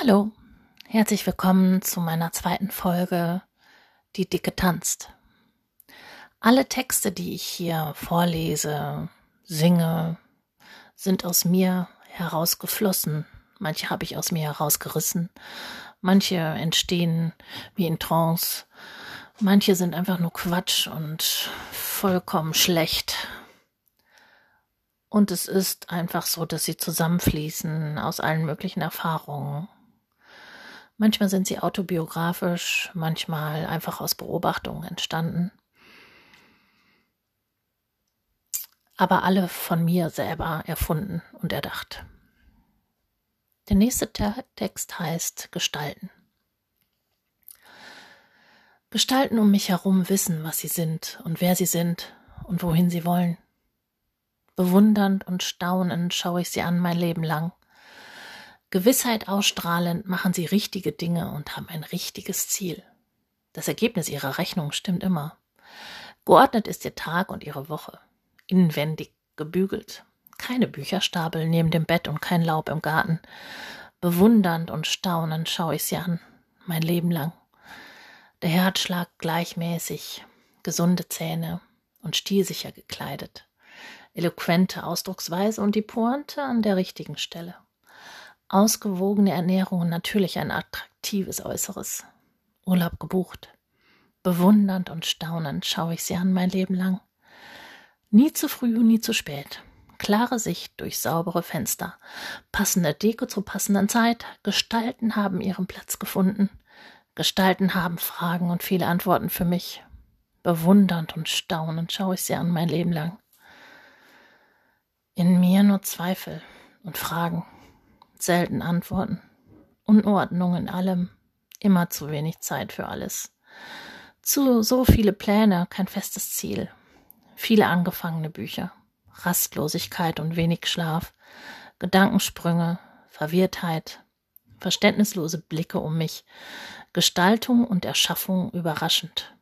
Hallo, herzlich willkommen zu meiner zweiten Folge Die Dicke tanzt. Alle Texte, die ich hier vorlese, singe, sind aus mir herausgeflossen. Manche habe ich aus mir herausgerissen. Manche entstehen wie in Trance. Manche sind einfach nur Quatsch und vollkommen schlecht. Und es ist einfach so, dass sie zusammenfließen aus allen möglichen Erfahrungen. Manchmal sind sie autobiografisch, manchmal einfach aus Beobachtungen entstanden. Aber alle von mir selber erfunden und erdacht. Der nächste Text heißt Gestalten. Gestalten um mich herum wissen, was sie sind und wer sie sind und wohin sie wollen. Bewundernd und staunend schaue ich sie an mein Leben lang. Gewissheit ausstrahlend machen sie richtige Dinge und haben ein richtiges Ziel. Das Ergebnis ihrer Rechnung stimmt immer. Geordnet ist ihr Tag und ihre Woche. Inwendig gebügelt. Keine Bücherstapel neben dem Bett und kein Laub im Garten. Bewundernd und staunend schaue ich sie an, mein Leben lang. Der Herzschlag gleichmäßig, gesunde Zähne und stilsicher gekleidet. Eloquente Ausdrucksweise und die Pointe an der richtigen Stelle ausgewogene Ernährung und natürlich ein attraktives Äußeres. Urlaub gebucht. Bewundernd und staunend schaue ich sie an mein Leben lang. Nie zu früh und nie zu spät. Klare Sicht durch saubere Fenster. Passende Deko zur passenden Zeit. Gestalten haben ihren Platz gefunden. Gestalten haben Fragen und viele Antworten für mich. Bewundernd und staunend schaue ich sie an mein Leben lang. In mir nur Zweifel und Fragen selten Antworten, Unordnung in allem, immer zu wenig Zeit für alles. Zu so viele Pläne, kein festes Ziel, viele angefangene Bücher, Rastlosigkeit und wenig Schlaf, Gedankensprünge, Verwirrtheit, verständnislose Blicke um mich, Gestaltung und Erschaffung überraschend,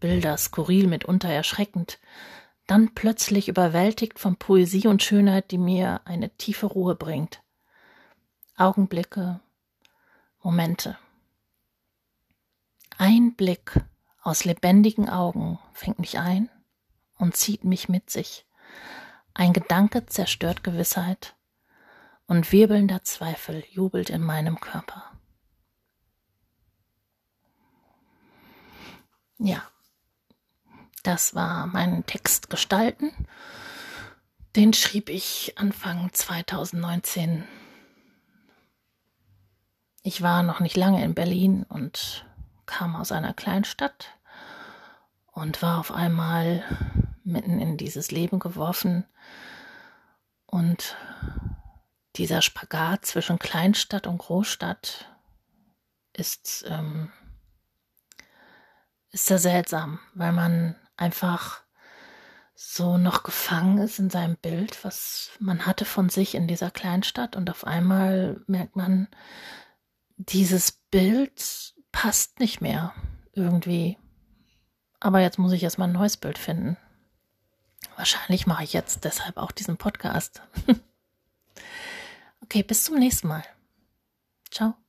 Bilder skurril mitunter erschreckend, dann plötzlich überwältigt von Poesie und Schönheit, die mir eine tiefe Ruhe bringt. Augenblicke, Momente. Ein Blick aus lebendigen Augen fängt mich ein und zieht mich mit sich. Ein Gedanke zerstört Gewissheit und wirbelnder Zweifel jubelt in meinem Körper. Ja, das war mein Text Gestalten. Den schrieb ich Anfang 2019 ich war noch nicht lange in Berlin und kam aus einer Kleinstadt und war auf einmal mitten in dieses Leben geworfen. Und dieser Spagat zwischen Kleinstadt und Großstadt ist, ähm, ist sehr seltsam, weil man einfach so noch gefangen ist in seinem Bild, was man hatte von sich in dieser Kleinstadt. Und auf einmal merkt man, dieses Bild passt nicht mehr irgendwie. Aber jetzt muss ich erstmal ein neues Bild finden. Wahrscheinlich mache ich jetzt deshalb auch diesen Podcast. okay, bis zum nächsten Mal. Ciao.